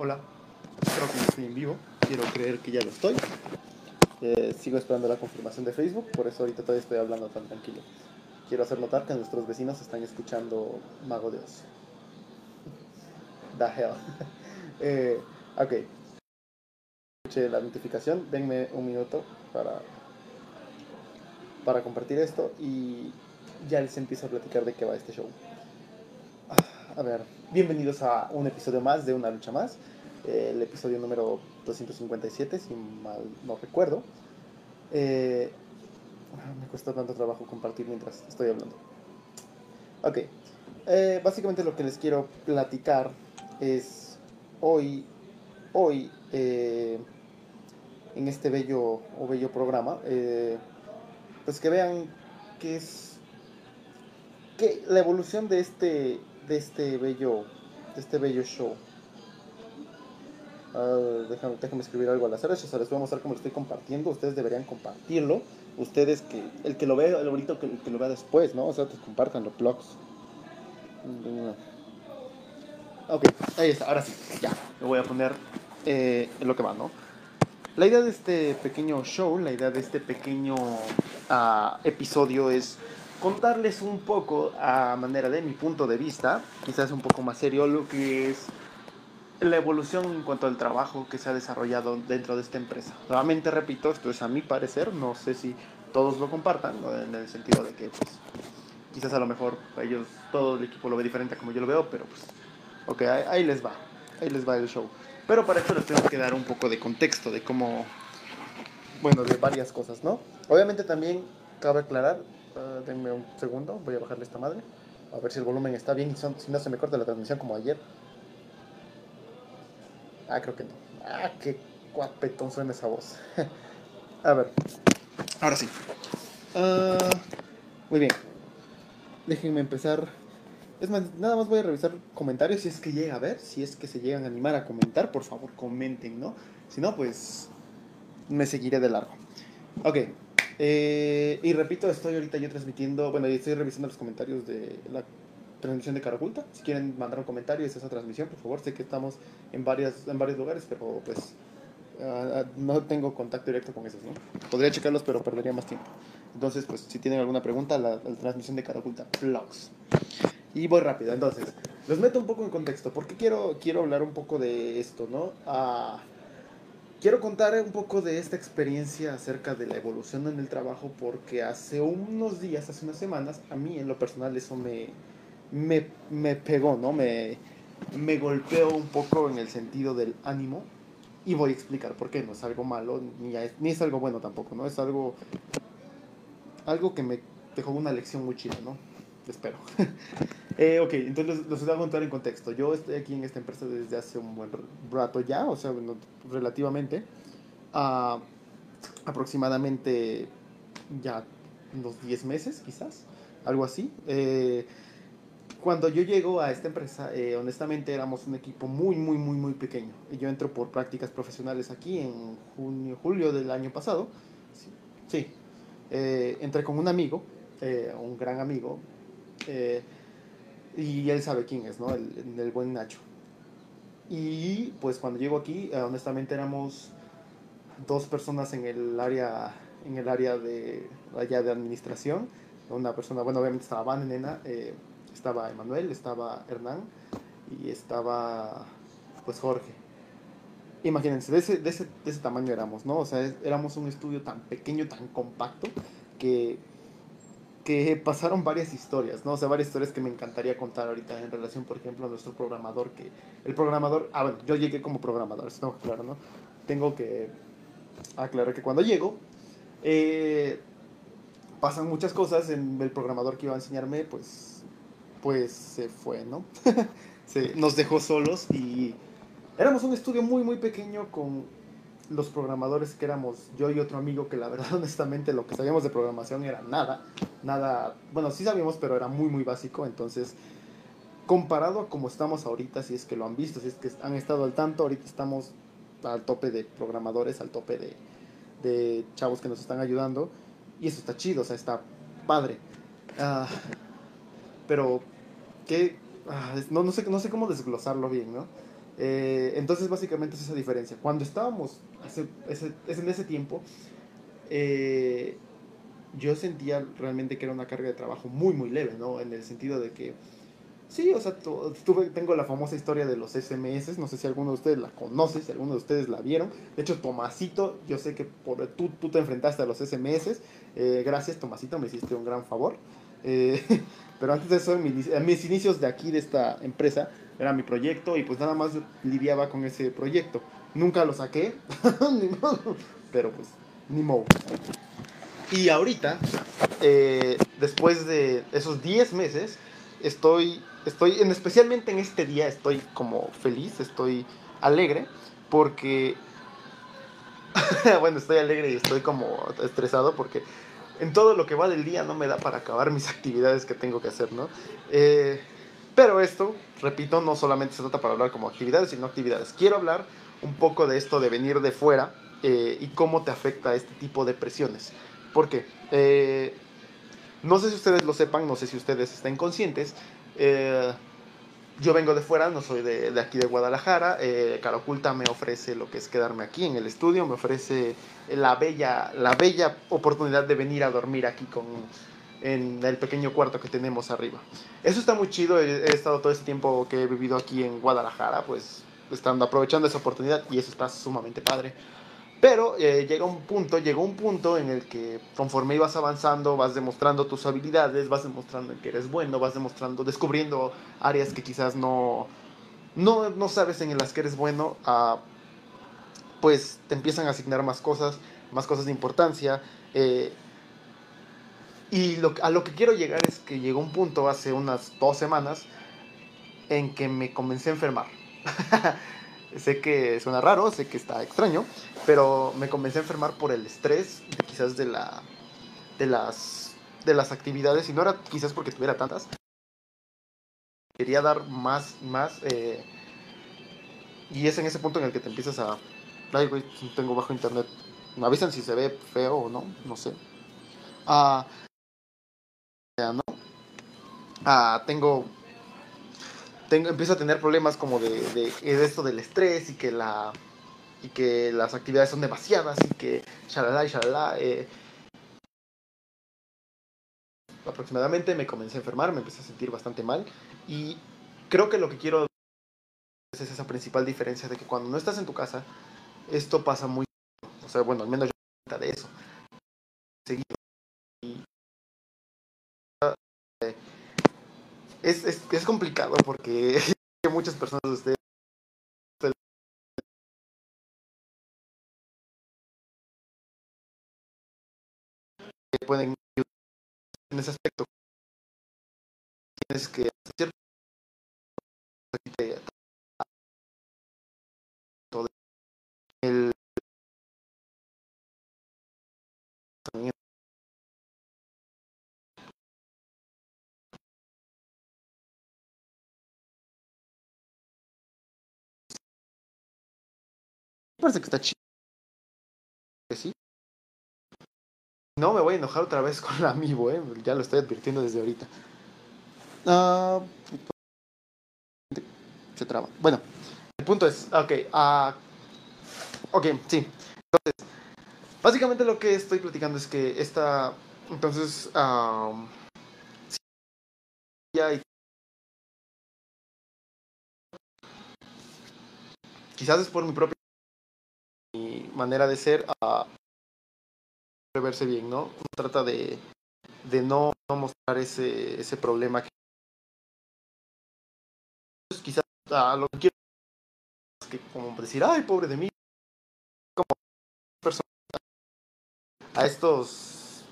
Hola, creo que estoy en vivo. Quiero creer que ya lo estoy. Eh, sigo esperando la confirmación de Facebook, por eso ahorita todavía estoy hablando tan tranquilo. Quiero hacer notar que nuestros vecinos están escuchando Mago de Oz. The hell. eh, ok. Escuché la notificación. Denme un minuto para, para compartir esto y ya les empiezo a platicar de qué va este show. A ver, bienvenidos a un episodio más de Una Lucha Más. Eh, el episodio número 257, si mal no recuerdo. Eh, me cuesta tanto trabajo compartir mientras estoy hablando. Ok, eh, básicamente lo que les quiero platicar es hoy, hoy, en este bello o bello programa, pues que vean que es que la evolución de este de este bello, de este bello show. Uh, déjame, déjame, escribir algo al hacer eso, les voy a mostrar cómo lo estoy compartiendo. Ustedes deberían compartirlo. Ustedes que, el que lo vea, el bonito que, que lo vea después, ¿no? O sea, pues compartan los blogs. Ok, ahí está, ahora sí, ya, me voy a poner eh, lo que va, ¿no? La idea de este pequeño show, la idea de este pequeño uh, episodio es contarles un poco a manera de mi punto de vista, quizás un poco más serio, lo que es la evolución en cuanto al trabajo que se ha desarrollado dentro de esta empresa. Nuevamente repito, esto es a mi parecer, no sé si todos lo compartan, en el sentido de que pues, quizás a lo mejor ellos, todo el equipo lo ve diferente a como yo lo veo, pero pues, ok, ahí, ahí les va, ahí les va el show. Pero para esto les tengo que dar un poco de contexto de cómo, bueno, de varias cosas, ¿no? Obviamente también cabe aclarar, Uh, denme un segundo, voy a bajarle esta madre. A ver si el volumen está bien y si no se me corta la transmisión como ayer. Ah, creo que no. Ah, qué guapetón suena esa voz. a ver. Ahora sí. Uh, muy bien. Déjenme empezar. Es más, nada más voy a revisar comentarios si es que llega a ver, si es que se llegan a animar a comentar, por favor comenten, ¿no? Si no, pues me seguiré de largo. Ok, eh, y repito, estoy ahorita yo transmitiendo, bueno, estoy revisando los comentarios de la transmisión de Caraculta. Si quieren mandar un comentario es esa transmisión, por favor. Sé que estamos en, varias, en varios lugares, pero pues uh, no tengo contacto directo con esos, ¿no? Podría checarlos, pero perdería más tiempo. Entonces, pues si tienen alguna pregunta, la, transmisión de Caraculta, vlogs. Y voy rápido, entonces, los meto un poco en contexto, porque quiero, quiero hablar un poco de esto, ¿no? Uh, Quiero contar un poco de esta experiencia acerca de la evolución en el trabajo porque hace unos días, hace unas semanas, a mí en lo personal eso me, me, me pegó, ¿no? Me, me golpeó un poco en el sentido del ánimo y voy a explicar por qué. No es algo malo ni es, ni es algo bueno tampoco, ¿no? Es algo, algo que me dejó una lección muy chida, ¿no? Espero. eh, ok, entonces los voy a contar en contexto. Yo estoy aquí en esta empresa desde hace un buen rato ya, o sea, bueno, relativamente. Uh, aproximadamente ya unos 10 meses, quizás, algo así. Eh, cuando yo llego a esta empresa, eh, honestamente éramos un equipo muy, muy, muy, muy pequeño. Y yo entro por prácticas profesionales aquí en junio, julio del año pasado. Sí, sí. Eh, entré con un amigo, un gran amigo, eh, y él sabe quién es, ¿no? El, buen Nacho. Y pues cuando llego aquí, eh, honestamente éramos dos personas en el área, en el área de, allá de administración. Una persona, bueno, obviamente estaba Van, nena, eh, estaba Emanuel, estaba Hernán y estaba pues Jorge. Imagínense, de ese, de ese, de ese tamaño éramos, ¿no? O sea, éramos un estudio tan pequeño, tan compacto, que que pasaron varias historias, ¿no? O sea, varias historias que me encantaría contar ahorita en relación, por ejemplo, a nuestro programador, que el programador, ah, bueno, yo llegué como programador, eso que aclarar, ¿no? Tengo que aclarar que cuando llego, eh, pasan muchas cosas, en el programador que iba a enseñarme, pues, pues se fue, ¿no? se, nos dejó solos y éramos un estudio muy, muy pequeño con los programadores que éramos yo y otro amigo que la verdad honestamente lo que sabíamos de programación era nada, nada, bueno sí sabíamos pero era muy muy básico, entonces comparado a como estamos ahorita, si es que lo han visto, si es que han estado al tanto, ahorita estamos al tope de programadores, al tope de, de chavos que nos están ayudando y eso está chido, o sea, está padre. Uh, pero que uh, no, no, sé, no sé cómo desglosarlo bien, ¿no? Eh, entonces básicamente es esa diferencia. Cuando estábamos en ese tiempo, eh, yo sentía realmente que era una carga de trabajo muy, muy leve, ¿no? En el sentido de que, sí, o sea, tuve, tengo la famosa historia de los SMS, no sé si alguno de ustedes la conoce, si alguno de ustedes la vieron. De hecho, Tomasito, yo sé que tú, tú te enfrentaste a los SMS. Eh, gracias, Tomasito, me hiciste un gran favor. Pero antes de eso, en mis, inicios de aquí, de esta empresa, era mi proyecto y pues nada más lidiaba con ese proyecto. Nunca lo saqué, pero pues ni modo. Y ahorita, eh, después de esos 10 meses, estoy, estoy, en, especialmente en este día, estoy como feliz, estoy alegre, porque, bueno, estoy alegre y estoy como estresado porque en todo lo que va del día no me da para acabar mis actividades que tengo que hacer, ¿no? Eh, pero esto, repito, no solamente se trata para hablar como actividades, sino actividades. Quiero hablar un poco de esto de venir de fuera eh, y cómo te afecta este tipo de presiones. Porque eh, no sé si ustedes lo sepan, no sé si ustedes estén conscientes. Eh, yo vengo de fuera, no soy de, aquí de Guadalajara. Eh, Cara Oculta me ofrece lo que es quedarme aquí en el estudio, me ofrece la bella, la bella oportunidad de venir a dormir aquí con, en el pequeño cuarto que tenemos arriba. Eso está muy chido, he, he estado todo este tiempo que he vivido aquí en Guadalajara, pues estando aprovechando esa oportunidad y eso está sumamente padre. Pero eh, llega un punto, llegó un punto en el que conforme ibas avanzando, vas demostrando tus habilidades, vas demostrando que eres bueno, vas demostrando, descubriendo áreas que quizás no, no, no sabes en las que eres bueno, uh, pues te empiezan a asignar más cosas, más cosas de importancia. Eh, y lo, a lo que quiero llegar es que llegó un punto hace unas dos semanas en que me comencé a enfermar. Sé que suena raro, sé que está extraño, pero me comencé a enfermar por el estrés, quizás de, la, de, las, de las actividades, y no era quizás porque tuviera tantas. Quería dar más y más, eh, y es en ese punto en el que te empiezas a... Ay, güey, tengo bajo internet. Me avisan si se ve feo o no, no sé. Ah, ¿no? Ah, tengo tengo, empiezo a tener problemas como de, de, esto del estrés y que la y que las actividades son demasiadas y que shalala y shalala. Eh, aproximadamente me comencé a enfermar, me empecé a sentir bastante mal y creo que lo que quiero es esa principal diferencia de que cuando no estás en tu casa, esto pasa muy... O sea, bueno, al menos yo me de eso. Seguido. Y, eh, es, es, es complicado porque muchas personas de ustedes. Pueden en ese aspecto. Tienes que hacer el parece que está chido. Sí. No me voy a enojar otra vez con la amigo, ¿eh? Ya lo estoy advirtiendo desde ahorita. Uh, se traba. Bueno, el punto es, ok, uh, ok, sí. Entonces, básicamente lo que estoy platicando es que esta, entonces, um, ya quizás es por mi propia manera de ser a verse bien, ¿no? Trata de, de no, no, mostrar ese, ese problema. Que... Quizás a lo que quiero es que como decir, ay, pobre de mí, como persona, a estos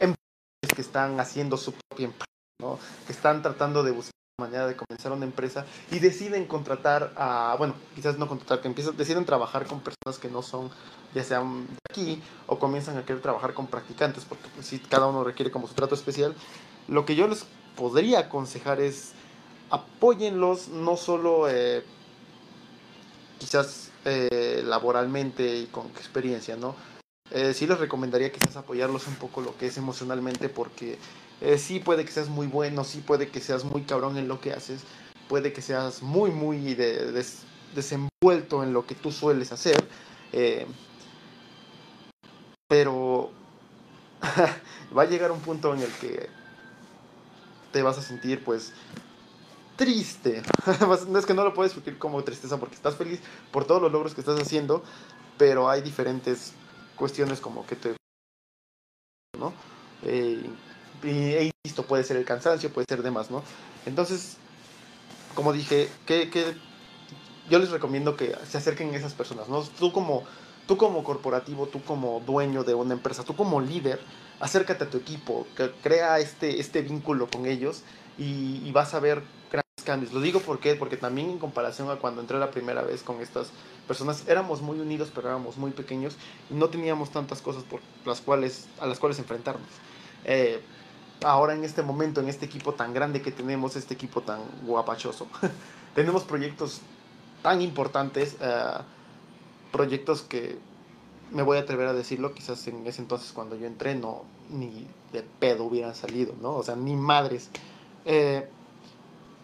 empresarios que están haciendo su propia empresa, ¿no? Que están tratando de buscar manera de comenzar una empresa y deciden contratar a, bueno, quizás no contratar, que empiezan, deciden trabajar con personas que no son, ya sean de aquí, o comienzan a querer trabajar con practicantes, porque pues sí, cada uno requiere como su trato especial. Lo que yo les podría aconsejar es apóyenlos no solo eh, quizás eh, laboralmente y con experiencia, ¿no? Eh, sí les recomendaría quizás apoyarlos un poco lo que es emocionalmente porque eh, sí puede que seas muy bueno, sí puede que seas muy cabrón en lo que haces, puede que seas muy, muy de, desenvuelto en lo que tú sueles hacer. Eh, pero va a llegar un punto en el que te vas a sentir pues triste. no es que no lo puedes sentir como tristeza porque estás feliz por todos los logros que estás haciendo, pero hay diferentes cuestiones como que te... ¿no? Eh, y esto puede ser el cansancio, puede ser demás, ¿no? Entonces, como dije, que, que yo les recomiendo que se acerquen a esas personas, ¿no? Tú como tú como corporativo, tú como dueño de una empresa, tú como líder, acércate a tu equipo, crea este, este vínculo con ellos y, vas a ver grandes cambios. Lo digo porque, porque también en comparación a cuando entré la primera vez con estas personas, éramos muy unidos, pero éramos muy pequeños y no teníamos tantas cosas por las cuales, a las cuales enfrentarnos. Eh, ahora en este momento, en este equipo tan grande que tenemos, este equipo tan guapachoso, tenemos proyectos tan importantes. Eh, proyectos que me voy a atrever a decirlo, quizás en ese entonces cuando yo entré no, ni de pedo hubieran salido, ¿no? O sea, ni madres. Eh,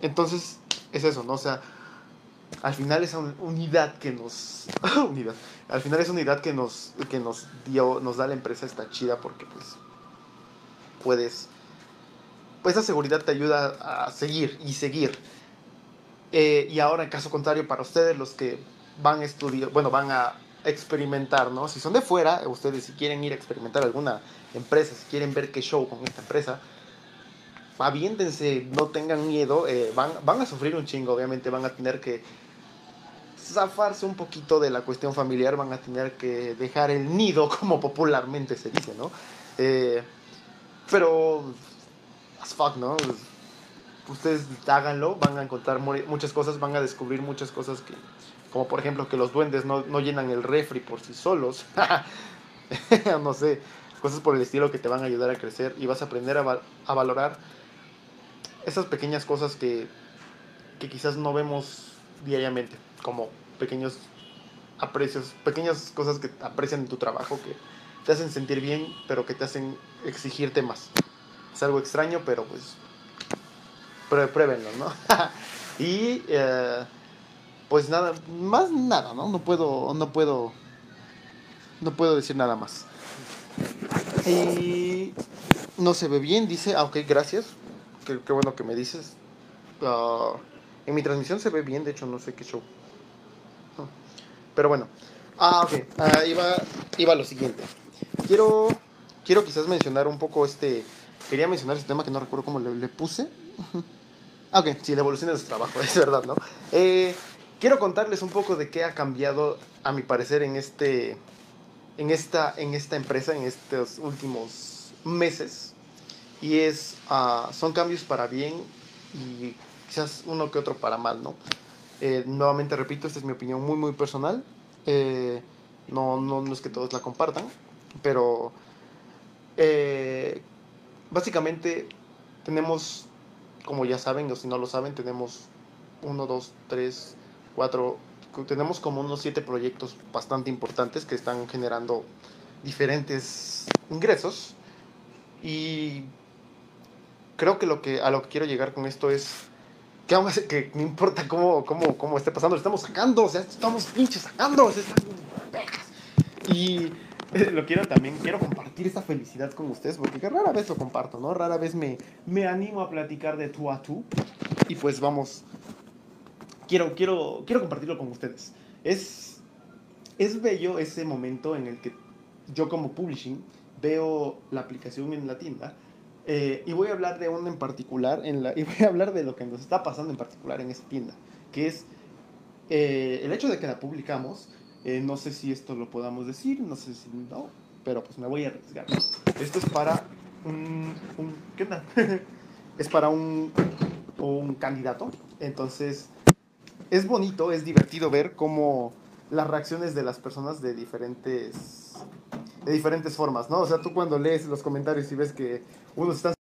entonces, es eso, ¿no? O sea, al final esa unidad que nos... unidad. Al final esa unidad que nos, que nos dio, nos da la empresa está chida porque pues puedes... Esa seguridad te ayuda a seguir y seguir. Eh, y ahora, en caso contrario, para ustedes, los que van a estudiar, bueno, van a experimentar, ¿no? Si son de fuera, ustedes si quieren ir a experimentar alguna empresa, si quieren ver qué show con esta empresa, aviéntense, no tengan miedo, eh, van, van a sufrir un chingo, obviamente van a tener que zafarse un poquito de la cuestión familiar, van a tener que dejar el nido, como popularmente se dice, ¿no? Eh, pero, as fuck, ¿no? Ustedes háganlo, van a encontrar muchas cosas, van a descubrir muchas cosas que como por ejemplo que los duendes no, llenan el refri por sí solos. no sé, cosas por el estilo que te van a ayudar a crecer y vas a aprender a, valorar esas pequeñas cosas que, que quizás no vemos diariamente, como pequeños aprecios, pequeñas cosas que aprecian en tu trabajo, que te hacen sentir bien, pero que te hacen exigirte más. Es algo extraño, pero pues pruébenlo, ¿no? y eh, pues nada, más nada, ¿no? No puedo, no puedo, no puedo decir nada más. Y no se ve bien, dice, ah, ok, gracias, qué, bueno que me dices. Ah, en mi transmisión se ve bien, de hecho no sé qué show. Pero bueno, ah, ok, ah, iba, iba lo siguiente. Quiero, quiero quizás mencionar un poco este, quería mencionar este tema que no recuerdo cómo le, puse. Ok, sí, la evolución de su trabajo, es verdad, ¿no? Eh, quiero contarles un poco de qué ha cambiado, a mi parecer, en, este, en, esta, en esta empresa, en estos últimos meses. Y es, uh, son cambios para bien y quizás uno que otro para mal, ¿no? Eh, nuevamente repito, esta es mi opinión muy, muy personal. Eh, no, no, es que todos la compartan, pero básicamente tenemos, como ya saben, o si no lo saben, tenemos uno, dos, tres, cuatro, tenemos como unos siete proyectos bastante importantes que están generando diferentes ingresos. Y creo que lo que a lo que quiero llegar con esto es que aún así, que no importa cómo, cómo, cómo esté pasando, lo estamos sacando, o sea, estamos pinches sacando, y eh, lo quiero también, quiero compartir esta felicidad con ustedes porque rara vez lo comparto, ¿no? Rara vez me, me animo a platicar de tú a tú y pues vamos quiero, quiero, quiero compartirlo con ustedes. Es, es bello ese momento en el que yo como publishing veo la aplicación en la tienda eh, y voy a hablar de una en particular en la, y voy a hablar de lo que nos está pasando en particular en esa tienda, que es eh, el hecho de que la publicamos. Eh, no sé si esto lo podamos decir, no sé si no, pero pues me voy a arriesgar. Esto es para un, ¿qué tal? es para un, un candidato. Entonces, es bonito, es divertido ver cómo las reacciones de las personas de diferentes de diferentes formas, ¿no? O sea, tú cuando lees los comentarios y ves que unos están